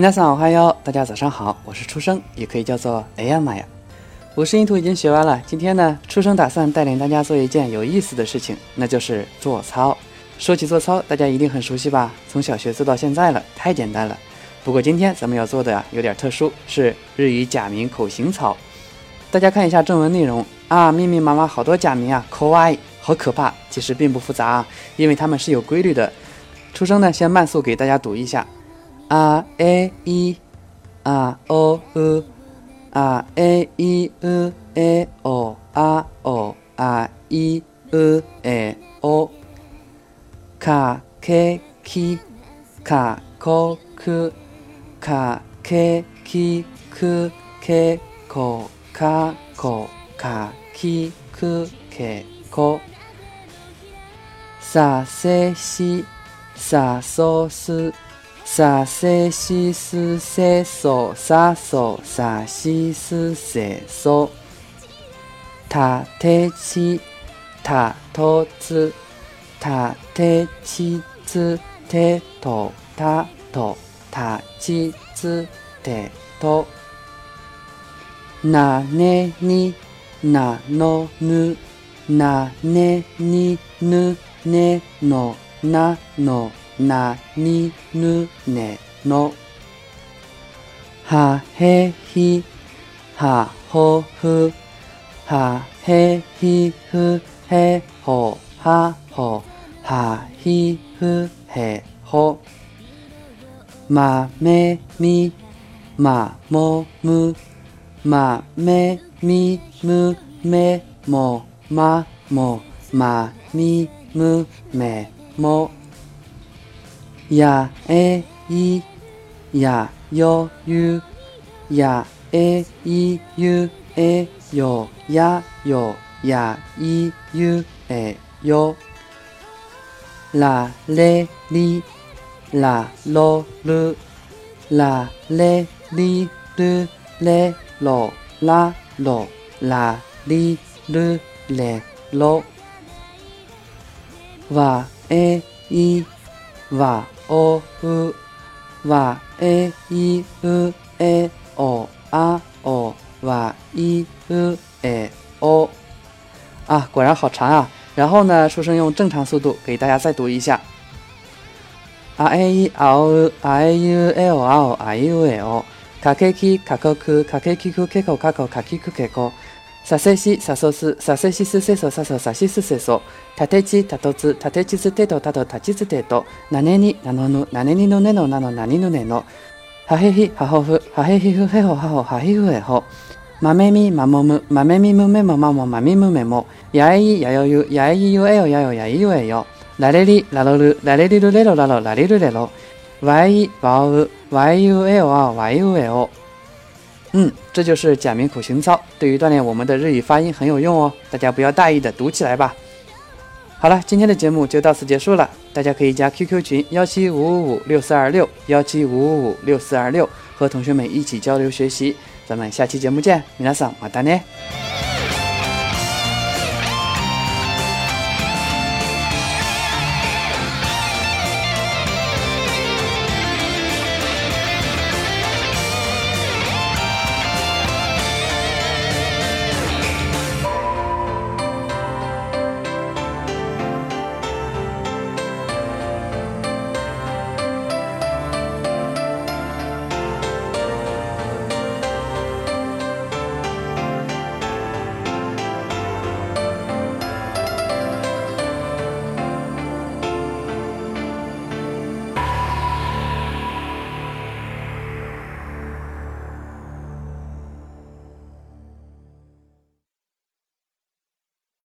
皆さん好哟，大家早上好，我是初生，也可以叫做哎呀妈呀。五十音图已经学完了，今天呢，初生打算带领大家做一件有意思的事情，那就是做操。说起做操，大家一定很熟悉吧？从小学做到现在了，太简单了。不过今天咱们要做的呀，有点特殊，是日语假名口型操。大家看一下正文内容啊，密密麻麻好多假名啊，可爱，好可怕。其实并不复杂啊，因为它们是有规律的。初生呢，先慢速给大家读一下。あえいあおうあえいうえおあおあいうえおかけきかこくかけきくけこかこかきくけこさせしさそすさせしすせそさそさしすせそ。たてちたとつたてちつてとたとたちつてと。なねになのぬ。なねにぬねのなの。なにぬねの。はへひはほふはへひふへほ。はほはひふへほまめみまもむ。まめみむめも。まもまみむめも。やえいやよゆやえいゆえよやよやいゆえよ。られりらろる。られりるれろらろ。らりるれろ。わえいわおうわえいうえおあおわいうえお啊，果然好长啊！然后呢，书生用正常速度给大家再读一下。あえいあおうあえいうえおあおあいうえおかけきかこくかけきくけこかこかきくけこさせしさそすさせしすせそさそさしすせそ。たてちたとつたてちつてとたとたちつてと。なねになのぬなねにのねのなのなにぬねの。はへひはほふはへひふへほはほはひふへほ。まめみまもむまめみむめもまもまみむめも。やえいやよゆやえいゆえよやよやいゆえよ。られりらろるられりるれろらろらりるれろ。わいわおうわいゆえおあわいうえお嗯，这就是假名口型操，对于锻炼我们的日语发音很有用哦，大家不要大意的读起来吧。好了，今天的节目就到此结束了，大家可以加 QQ 群幺七五五五六四二六幺七五五五六四二六，和同学们一起交流学习。咱们下期节目见，皆さんまたね。